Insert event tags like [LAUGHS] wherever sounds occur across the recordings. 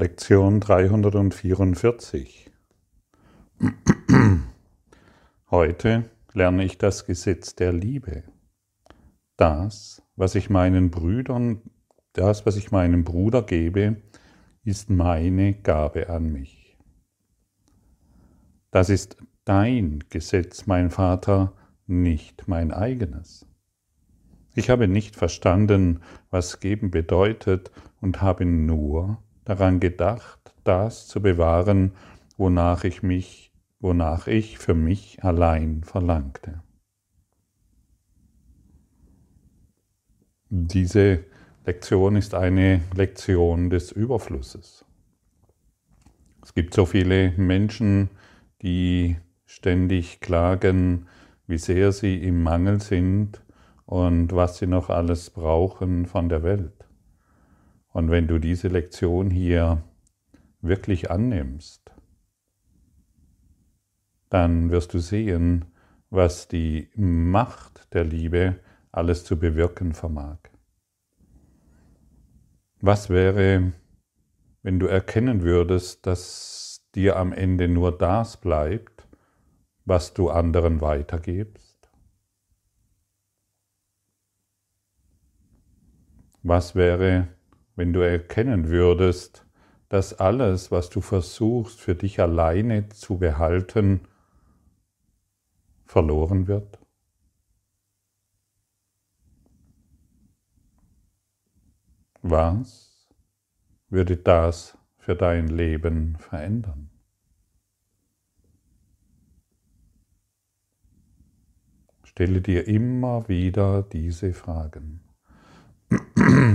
Lektion 344. [CLEARS THROAT] Heute lerne ich das Gesetz der Liebe. Das, was ich meinen Brüdern, das, was ich meinem Bruder gebe, ist meine Gabe an mich. Das ist dein Gesetz, mein Vater, nicht mein eigenes. Ich habe nicht verstanden, was geben bedeutet und habe nur daran gedacht, das zu bewahren, wonach ich mich, wonach ich für mich allein verlangte. Diese Lektion ist eine Lektion des Überflusses. Es gibt so viele Menschen, die ständig klagen, wie sehr sie im Mangel sind und was sie noch alles brauchen von der Welt. Und wenn du diese Lektion hier wirklich annimmst, dann wirst du sehen, was die Macht der Liebe alles zu bewirken vermag. Was wäre, wenn du erkennen würdest, dass dir am Ende nur das bleibt, was du anderen weitergibst? Was wäre, wenn du erkennen würdest, dass alles, was du versuchst für dich alleine zu behalten, verloren wird? Was würde das für dein Leben verändern? Stelle dir immer wieder diese Fragen.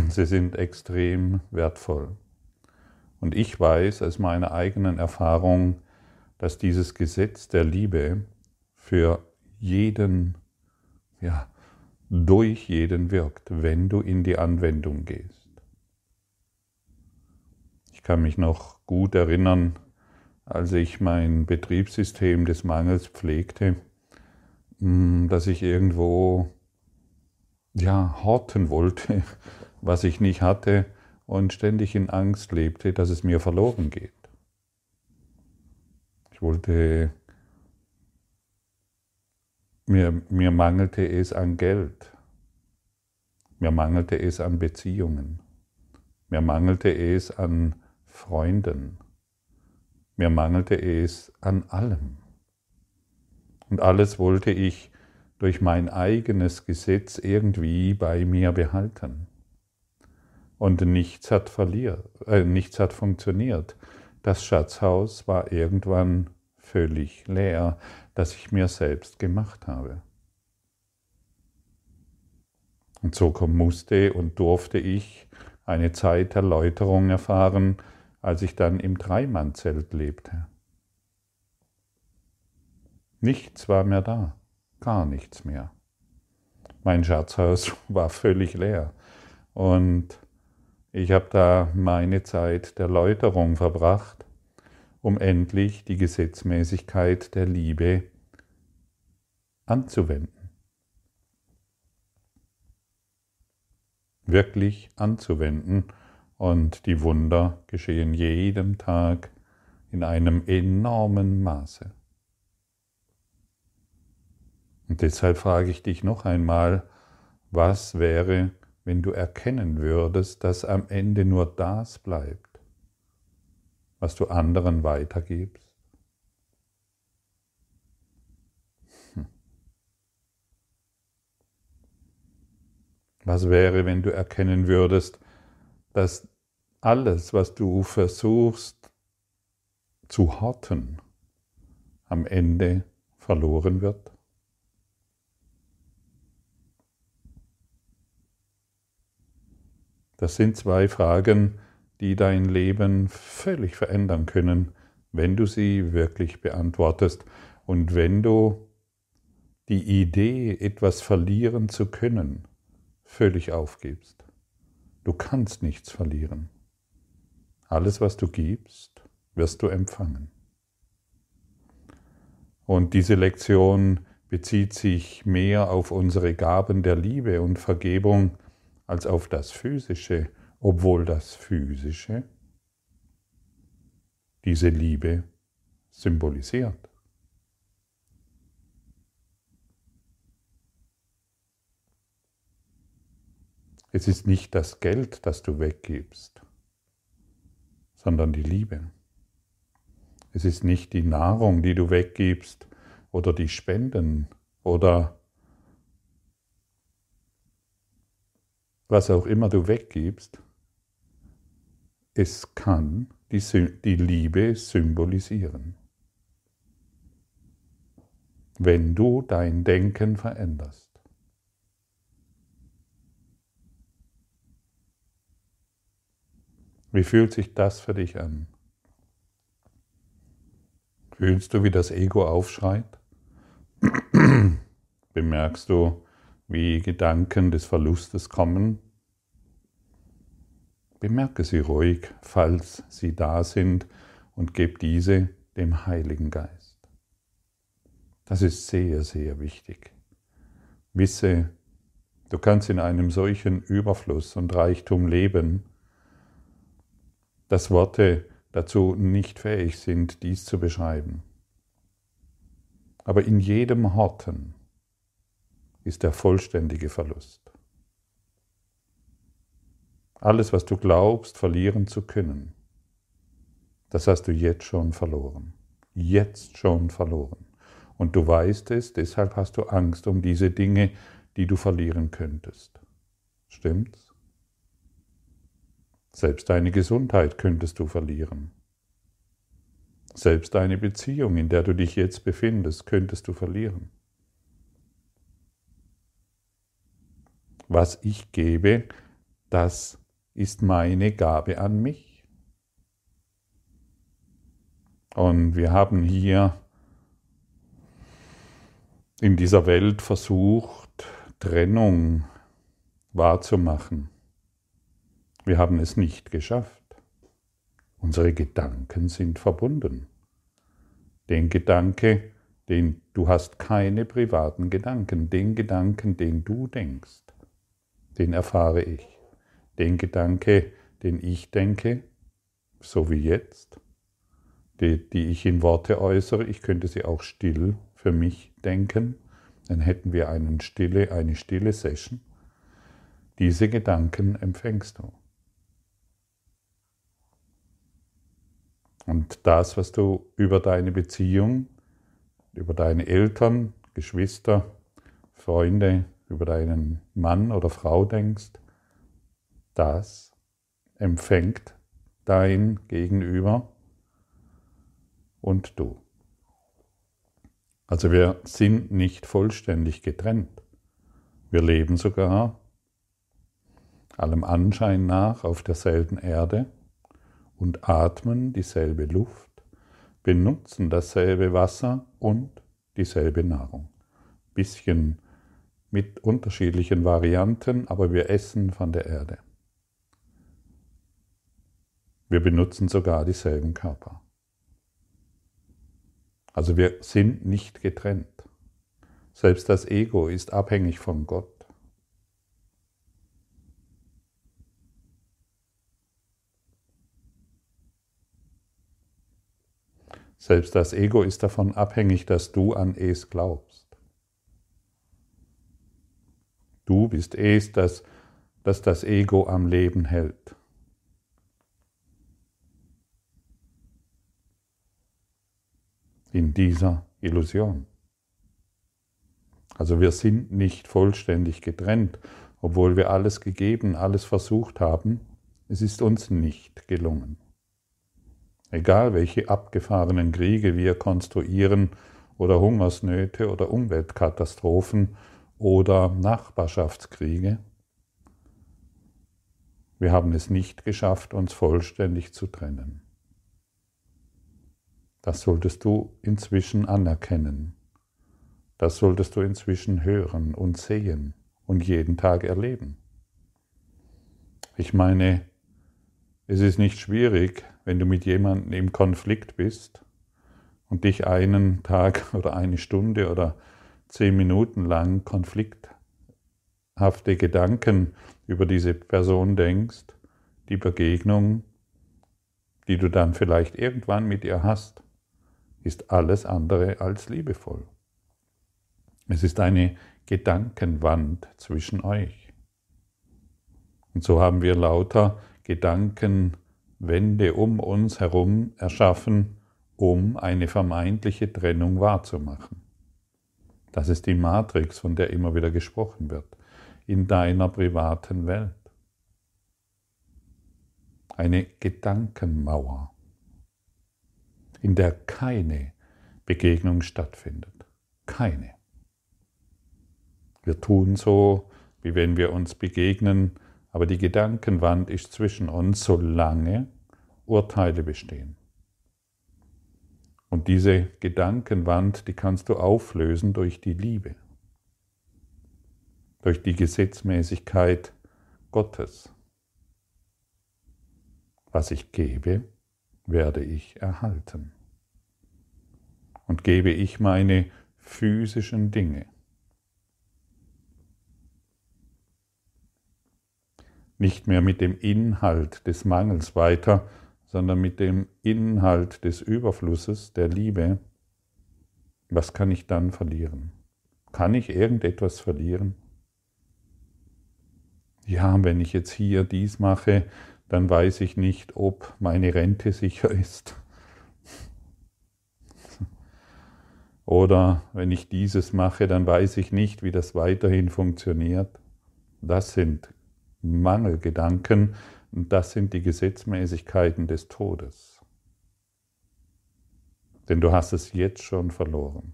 Sie sind extrem wertvoll. Und ich weiß aus meiner eigenen Erfahrung, dass dieses Gesetz der Liebe für jeden, ja, durch jeden wirkt, wenn du in die Anwendung gehst. Ich kann mich noch gut erinnern, als ich mein Betriebssystem des Mangels pflegte, hm, dass ich irgendwo ja, horten wollte, [LAUGHS] was ich nicht hatte und ständig in Angst lebte, dass es mir verloren geht. Ich wollte, mir, mir mangelte es an Geld, mir mangelte es an Beziehungen, mir mangelte es an Freunden, mir mangelte es an allem. Und alles wollte ich durch mein eigenes Gesetz irgendwie bei mir behalten. Und nichts hat, verliert, äh, nichts hat funktioniert. Das Schatzhaus war irgendwann völlig leer, das ich mir selbst gemacht habe. Und so musste und durfte ich eine Zeit der Läuterung erfahren, als ich dann im Dreimannzelt lebte. Nichts war mehr da gar nichts mehr. Mein Schatzhaus [LAUGHS] war völlig leer und ich habe da meine Zeit der Läuterung verbracht, um endlich die Gesetzmäßigkeit der Liebe anzuwenden. Wirklich anzuwenden und die Wunder geschehen jeden Tag in einem enormen Maße. Und deshalb frage ich dich noch einmal, was wäre, wenn du erkennen würdest, dass am Ende nur das bleibt, was du anderen weitergibst? Hm. Was wäre, wenn du erkennen würdest, dass alles, was du versuchst zu horten, am Ende verloren wird? Das sind zwei Fragen, die dein Leben völlig verändern können, wenn du sie wirklich beantwortest und wenn du die Idee, etwas verlieren zu können, völlig aufgibst. Du kannst nichts verlieren. Alles, was du gibst, wirst du empfangen. Und diese Lektion bezieht sich mehr auf unsere Gaben der Liebe und Vergebung als auf das Physische, obwohl das Physische diese Liebe symbolisiert. Es ist nicht das Geld, das du weggibst, sondern die Liebe. Es ist nicht die Nahrung, die du weggibst oder die Spenden oder was auch immer du weggibst. Es kann die, die Liebe symbolisieren. Wenn du dein Denken veränderst. Wie fühlt sich das für dich an? Fühlst du, wie das Ego aufschreit? [CLEARS THROAT] Bemerkst du, wie Gedanken des Verlustes kommen? Bemerke sie ruhig, falls sie da sind, und gib diese dem Heiligen Geist. Das ist sehr, sehr wichtig. Wisse, du kannst in einem solchen Überfluss und Reichtum leben, dass Worte dazu nicht fähig sind, dies zu beschreiben. Aber in jedem Horten ist der vollständige Verlust. Alles, was du glaubst, verlieren zu können, das hast du jetzt schon verloren. Jetzt schon verloren. Und du weißt es, deshalb hast du Angst um diese Dinge, die du verlieren könntest. Stimmt's? Selbst deine Gesundheit könntest du verlieren. Selbst deine Beziehung, in der du dich jetzt befindest, könntest du verlieren. Was ich gebe, das ist meine Gabe an mich. Und wir haben hier in dieser Welt versucht, Trennung wahrzumachen. Wir haben es nicht geschafft. Unsere Gedanken sind verbunden. Den Gedanke, den du hast keine privaten Gedanken, den Gedanken, den du denkst, den erfahre ich. Den Gedanke, den ich denke, so wie jetzt, die, die ich in Worte äußere, ich könnte sie auch still für mich denken, dann hätten wir einen stille, eine stille Session. Diese Gedanken empfängst du. Und das, was du über deine Beziehung, über deine Eltern, Geschwister, Freunde, über deinen Mann oder Frau denkst, das empfängt dein Gegenüber und du. Also wir sind nicht vollständig getrennt. Wir leben sogar allem Anschein nach auf derselben Erde und atmen dieselbe Luft, benutzen dasselbe Wasser und dieselbe Nahrung. Bisschen mit unterschiedlichen Varianten, aber wir essen von der Erde. Wir benutzen sogar dieselben Körper. Also wir sind nicht getrennt. Selbst das Ego ist abhängig von Gott. Selbst das Ego ist davon abhängig, dass du an es glaubst. Du bist es, das, das das Ego am Leben hält. In dieser Illusion. Also wir sind nicht vollständig getrennt, obwohl wir alles gegeben, alles versucht haben. Es ist uns nicht gelungen. Egal welche abgefahrenen Kriege wir konstruieren oder Hungersnöte oder Umweltkatastrophen oder Nachbarschaftskriege, wir haben es nicht geschafft, uns vollständig zu trennen. Das solltest du inzwischen anerkennen. Das solltest du inzwischen hören und sehen und jeden Tag erleben. Ich meine, es ist nicht schwierig, wenn du mit jemandem im Konflikt bist und dich einen Tag [LAUGHS] oder eine Stunde oder zehn Minuten lang konflikthafte Gedanken über diese Person denkst, die Begegnung die du dann vielleicht irgendwann mit ihr hast, ist alles andere als liebevoll. Es ist eine Gedankenwand zwischen euch. Und so haben wir lauter Gedankenwände um uns herum erschaffen, um eine vermeintliche Trennung wahrzumachen. Das ist die Matrix, von der immer wieder gesprochen wird, in deiner privaten Welt. Eine Gedankenmauer, in der keine Begegnung stattfindet. Keine. Wir tun so, wie wenn wir uns begegnen, aber die Gedankenwand ist zwischen uns, solange Urteile bestehen. Und diese Gedankenwand, die kannst du auflösen durch die Liebe, durch die Gesetzmäßigkeit Gottes. Was ich gebe, werde ich erhalten. Und gebe ich meine physischen Dinge, nicht mehr mit dem Inhalt des Mangels weiter, sondern mit dem Inhalt des Überflusses, der Liebe, was kann ich dann verlieren? Kann ich irgendetwas verlieren? Ja, wenn ich jetzt hier dies mache, dann weiß ich nicht, ob meine Rente sicher ist. [LAUGHS] Oder wenn ich dieses mache, dann weiß ich nicht, wie das weiterhin funktioniert. Das sind Mangelgedanken, das sind die Gesetzmäßigkeiten des Todes. Denn du hast es jetzt schon verloren.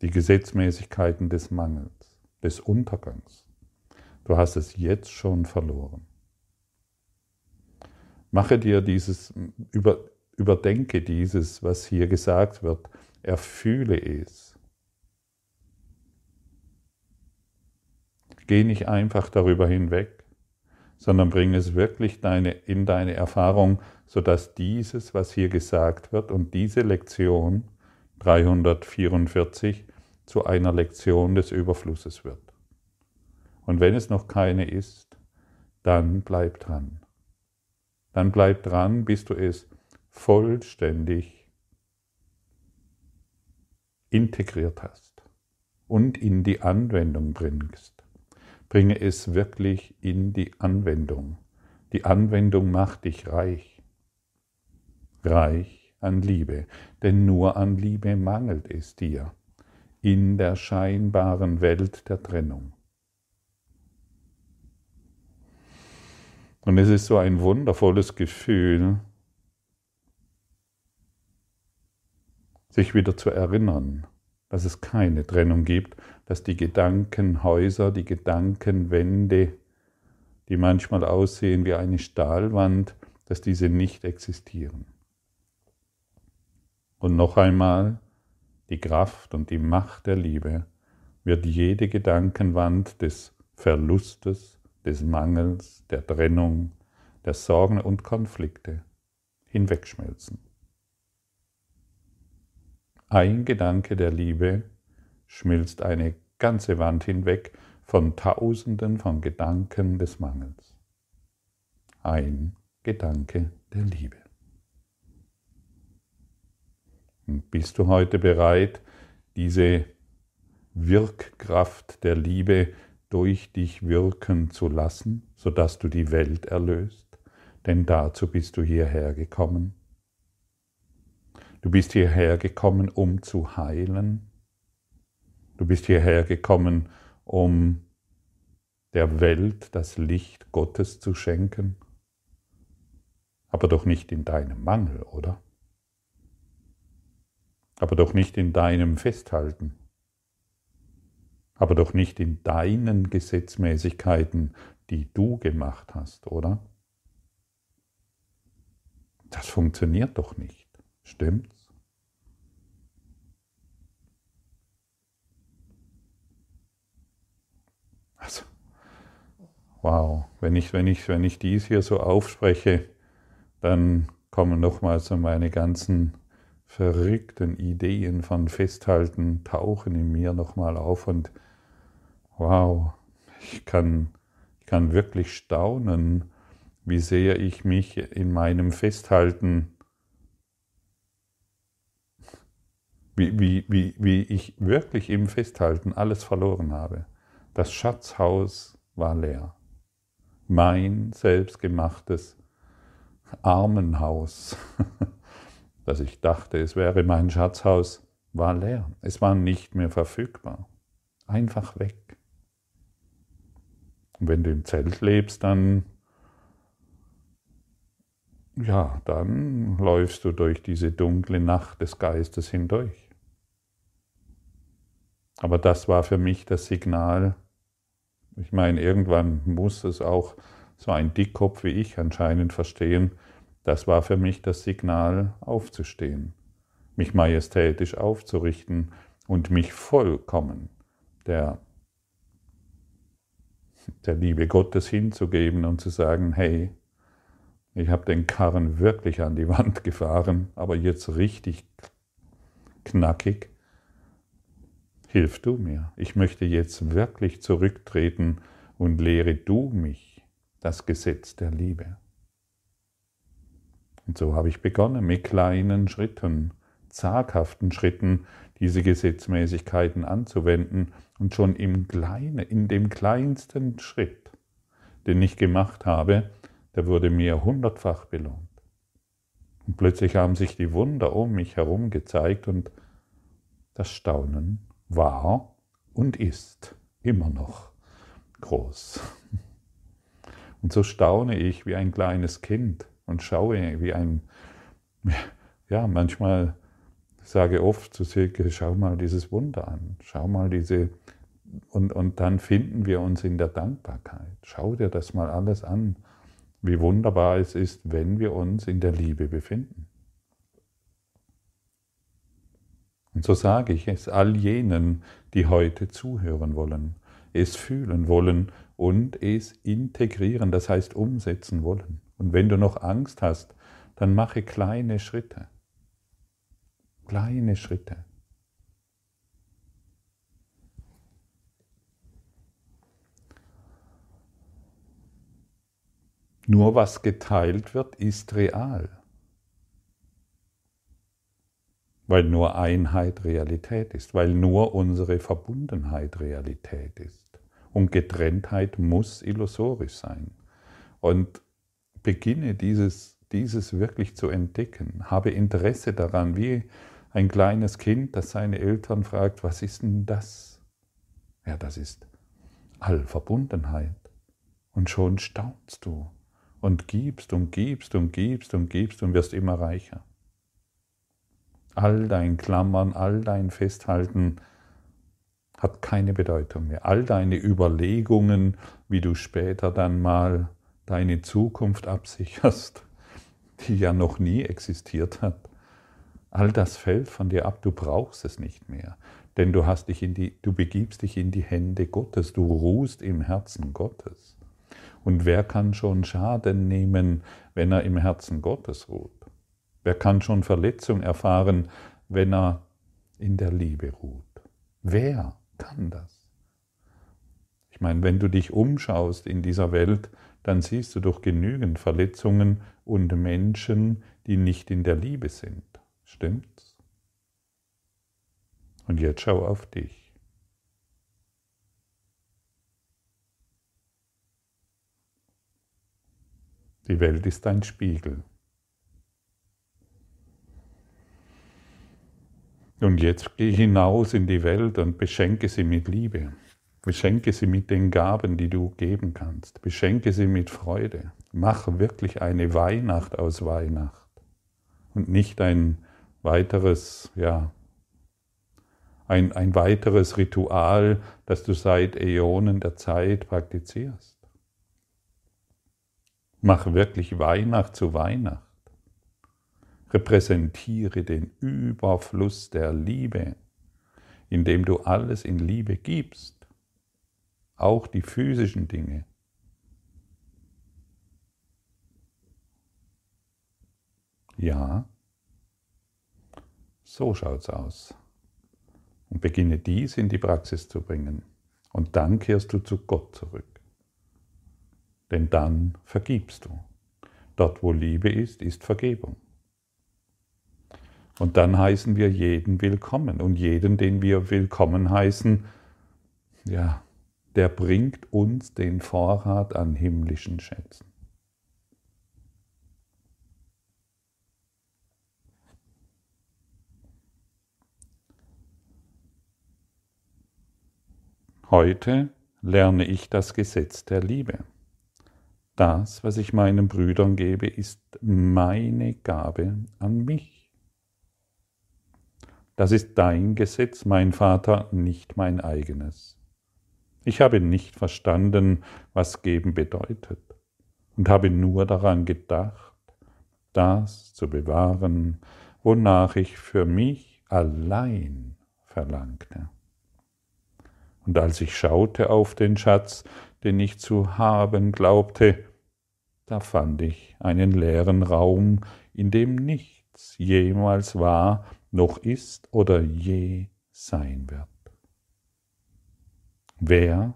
Die Gesetzmäßigkeiten des Mangels, des Untergangs. Du hast es jetzt schon verloren. Mache dir dieses, über, überdenke dieses, was hier gesagt wird, erfühle es Geh nicht einfach darüber hinweg, sondern bring es wirklich deine, in deine Erfahrung, sodass dieses, was hier gesagt wird und diese Lektion 344 zu einer Lektion des Überflusses wird. Und wenn es noch keine ist, dann bleib dran. Dann bleib dran, bis du es vollständig integriert hast und in die Anwendung bringst. Bringe es wirklich in die Anwendung. Die Anwendung macht dich reich. Reich an Liebe, denn nur an Liebe mangelt es dir in der scheinbaren Welt der Trennung. Und es ist so ein wundervolles Gefühl, sich wieder zu erinnern, dass es keine Trennung gibt, dass die Gedankenhäuser, die Gedankenwände, die manchmal aussehen wie eine Stahlwand, dass diese nicht existieren. Und noch einmal, die Kraft und die Macht der Liebe wird jede Gedankenwand des Verlustes, des Mangels, der Trennung, der Sorgen und Konflikte hinwegschmelzen. Ein Gedanke der Liebe schmilzt eine ganze Wand hinweg von Tausenden von Gedanken des Mangels. Ein Gedanke der Liebe. Und bist du heute bereit, diese Wirkkraft der Liebe durch dich wirken zu lassen, sodass du die Welt erlöst? Denn dazu bist du hierher gekommen. Du bist hierher gekommen, um zu heilen. Du bist hierher gekommen, um der Welt das Licht Gottes zu schenken. Aber doch nicht in deinem Mangel, oder? Aber doch nicht in deinem Festhalten. Aber doch nicht in deinen Gesetzmäßigkeiten, die du gemacht hast, oder? Das funktioniert doch nicht. Stimmt's? Also, wow, wenn ich, wenn ich, wenn ich dies hier so aufspreche, dann kommen nochmal so meine ganzen verrückten Ideen von Festhalten, tauchen in mir nochmal auf und wow, ich kann, ich kann wirklich staunen, wie sehr ich mich in meinem Festhalten, wie, wie, wie, wie ich wirklich im Festhalten alles verloren habe. Das Schatzhaus war leer. Mein selbstgemachtes Armenhaus, [LAUGHS] das ich dachte, es wäre mein Schatzhaus, war leer. Es war nicht mehr verfügbar. Einfach weg. Und wenn du im Zelt lebst, dann ja, dann läufst du durch diese dunkle Nacht des Geistes hindurch. Aber das war für mich das Signal. Ich meine, irgendwann muss es auch so ein Dickkopf wie ich anscheinend verstehen. Das war für mich das Signal, aufzustehen, mich majestätisch aufzurichten und mich vollkommen der, der Liebe Gottes hinzugeben und zu sagen, hey, ich habe den Karren wirklich an die Wand gefahren, aber jetzt richtig knackig. Hilf du mir. Ich möchte jetzt wirklich zurücktreten und lehre du mich das Gesetz der Liebe. Und so habe ich begonnen mit kleinen Schritten, zaghaften Schritten, diese Gesetzmäßigkeiten anzuwenden und schon im Kleinen, in dem kleinsten Schritt, den ich gemacht habe, der wurde mir hundertfach belohnt. Und plötzlich haben sich die Wunder um mich herum gezeigt und das Staunen war und ist immer noch groß. Und so staune ich wie ein kleines Kind und schaue wie ein, ja, manchmal sage oft zu Silke, schau mal dieses Wunder an, schau mal diese, und, und dann finden wir uns in der Dankbarkeit. Schau dir das mal alles an wie wunderbar es ist, wenn wir uns in der Liebe befinden. Und so sage ich es all jenen, die heute zuhören wollen, es fühlen wollen und es integrieren, das heißt umsetzen wollen. Und wenn du noch Angst hast, dann mache kleine Schritte. Kleine Schritte. Nur was geteilt wird, ist real. Weil nur Einheit Realität ist, weil nur unsere Verbundenheit Realität ist. Und Getrenntheit muss illusorisch sein. Und beginne dieses, dieses wirklich zu entdecken. Habe Interesse daran, wie ein kleines Kind, das seine Eltern fragt, was ist denn das? Ja, das ist Allverbundenheit. Und schon staunst du und gibst und gibst und gibst und gibst und wirst immer reicher. All dein Klammern, all dein Festhalten hat keine Bedeutung mehr. All deine Überlegungen, wie du später dann mal deine Zukunft absicherst, die ja noch nie existiert hat, all das fällt von dir ab, du brauchst es nicht mehr, denn du hast dich in die du begibst dich in die Hände Gottes, du ruhst im Herzen Gottes. Und wer kann schon Schaden nehmen, wenn er im Herzen Gottes ruht? Wer kann schon Verletzung erfahren, wenn er in der Liebe ruht? Wer kann das? Ich meine, wenn du dich umschaust in dieser Welt, dann siehst du doch genügend Verletzungen und Menschen, die nicht in der Liebe sind. Stimmt's? Und jetzt schau auf dich. Die Welt ist ein Spiegel. Und jetzt geh hinaus in die Welt und beschenke sie mit Liebe. Beschenke sie mit den Gaben, die du geben kannst. Beschenke sie mit Freude. Mach wirklich eine Weihnacht aus Weihnacht und nicht ein weiteres, ja, ein, ein weiteres Ritual, das du seit Äonen der Zeit praktizierst. Mach wirklich Weihnacht zu Weihnacht. Repräsentiere den Überfluss der Liebe, indem du alles in Liebe gibst, auch die physischen Dinge. Ja, so schaut's aus. Und beginne dies in die Praxis zu bringen. Und dann kehrst du zu Gott zurück denn dann vergibst du. Dort, wo Liebe ist, ist Vergebung. Und dann heißen wir jeden willkommen. Und jeden, den wir willkommen heißen, ja, der bringt uns den Vorrat an himmlischen Schätzen. Heute lerne ich das Gesetz der Liebe. Das, was ich meinen Brüdern gebe, ist meine Gabe an mich. Das ist dein Gesetz, mein Vater, nicht mein eigenes. Ich habe nicht verstanden, was geben bedeutet und habe nur daran gedacht, das zu bewahren, wonach ich für mich allein verlangte. Und als ich schaute auf den Schatz, den ich zu haben glaubte, da fand ich einen leeren Raum, in dem nichts jemals war, noch ist oder je sein wird. Wer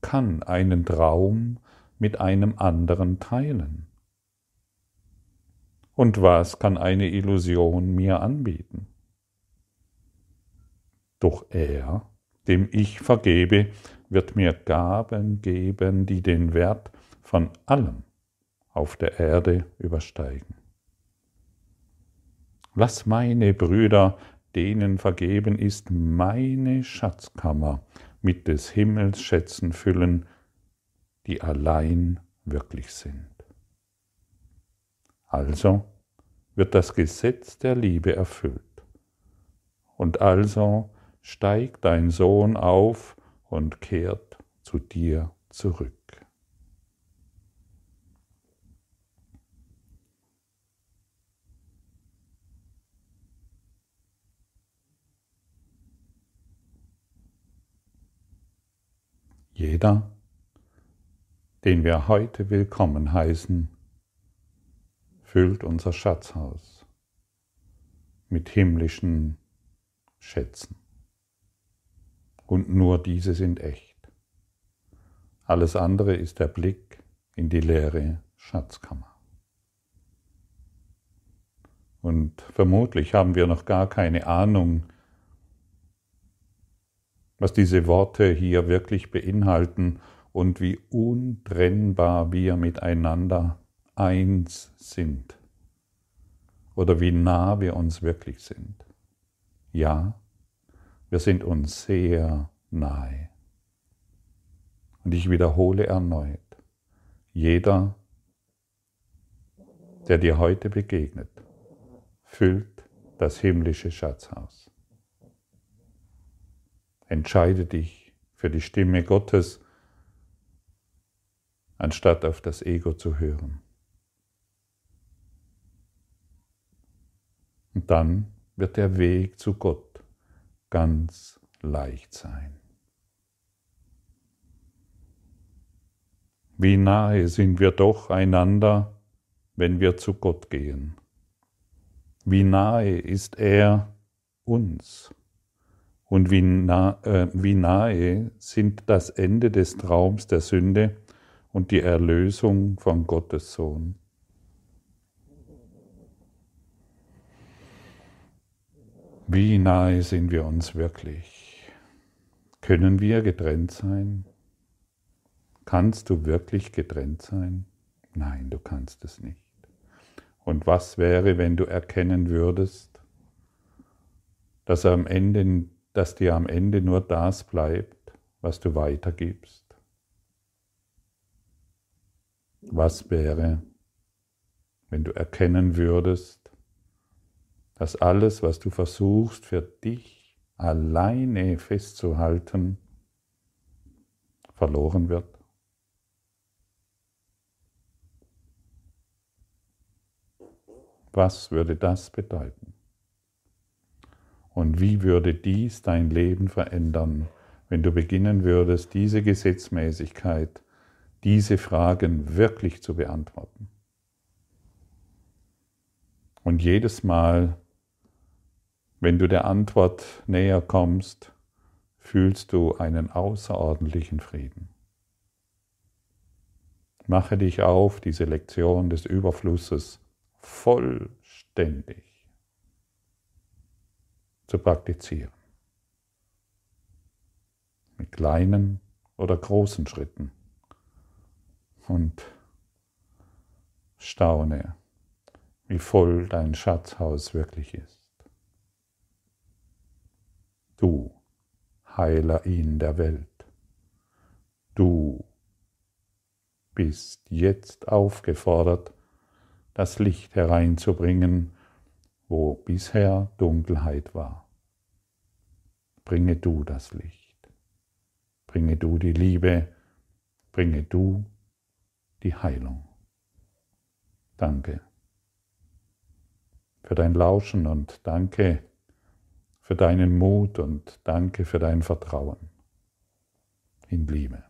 kann einen Traum mit einem anderen teilen? Und was kann eine Illusion mir anbieten? Doch er dem ich vergebe, wird mir Gaben geben, die den Wert von allem auf der Erde übersteigen. Lass meine Brüder, denen vergeben ist, meine Schatzkammer mit des Himmels Schätzen füllen, die allein wirklich sind. Also wird das Gesetz der Liebe erfüllt. Und also steigt dein Sohn auf und kehrt zu dir zurück. Jeder, den wir heute willkommen heißen, füllt unser Schatzhaus mit himmlischen Schätzen und nur diese sind echt. Alles andere ist der Blick in die leere Schatzkammer. Und vermutlich haben wir noch gar keine Ahnung, was diese Worte hier wirklich beinhalten und wie untrennbar wir miteinander eins sind oder wie nah wir uns wirklich sind. Ja, wir sind uns sehr nahe. Und ich wiederhole erneut, jeder, der dir heute begegnet, füllt das himmlische Schatzhaus. Entscheide dich für die Stimme Gottes, anstatt auf das Ego zu hören. Und dann wird der Weg zu Gott ganz leicht sein. Wie nahe sind wir doch einander, wenn wir zu Gott gehen. Wie nahe ist er uns. Und wie, nah, äh, wie nahe sind das Ende des Traums der Sünde und die Erlösung von Gottes Sohn. Wie nahe sind wir uns wirklich? Können wir getrennt sein? Kannst du wirklich getrennt sein? Nein, du kannst es nicht. Und was wäre, wenn du erkennen würdest, dass, am Ende, dass dir am Ende nur das bleibt, was du weitergibst? Was wäre, wenn du erkennen würdest, dass alles, was du versuchst für dich alleine festzuhalten, verloren wird? Was würde das bedeuten? Und wie würde dies dein Leben verändern, wenn du beginnen würdest, diese Gesetzmäßigkeit, diese Fragen wirklich zu beantworten? Und jedes Mal, wenn du der Antwort näher kommst, fühlst du einen außerordentlichen Frieden. Mache dich auf, diese Lektion des Überflusses vollständig zu praktizieren. Mit kleinen oder großen Schritten. Und staune, wie voll dein Schatzhaus wirklich ist. Du, Heiler ihn der Welt. Du bist jetzt aufgefordert, das Licht hereinzubringen, wo bisher Dunkelheit war. Bringe du das Licht, bringe du die Liebe, bringe du die Heilung. Danke für dein Lauschen und danke für deinen Mut und danke für dein Vertrauen in Liebe.